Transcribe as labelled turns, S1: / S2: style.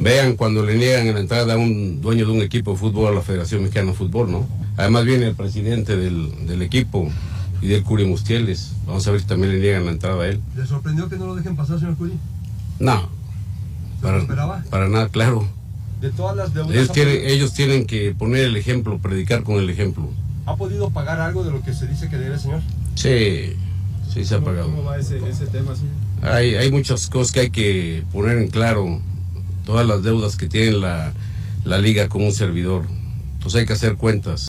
S1: vean cuando le niegan la entrada a un dueño de un equipo de fútbol a la Federación Mexicana de Fútbol, ¿no? Además viene el presidente del, del equipo y del Curi Mustieles. Vamos a ver si también le niegan la entrada a él.
S2: ¿Le sorprendió que no lo dejen pasar, señor Curi?
S1: No,
S2: ¿Se lo
S1: para,
S2: esperaba?
S1: para nada, claro.
S2: De todas las deudas,
S1: Ellos
S2: ¿ha,
S1: tienen, ellos tienen que poner el ejemplo, predicar con el ejemplo.
S2: ¿ha podido pagar algo de lo que se dice que debe, señor?
S1: Sí, sí se ha
S3: ¿Cómo,
S1: pagado.
S3: cómo va ese, ese tema, señor?
S1: Hay, hay muchas cosas que hay que poner en claro, todas las deudas que tiene la, la liga con un servidor. Entonces hay que hacer cuentas.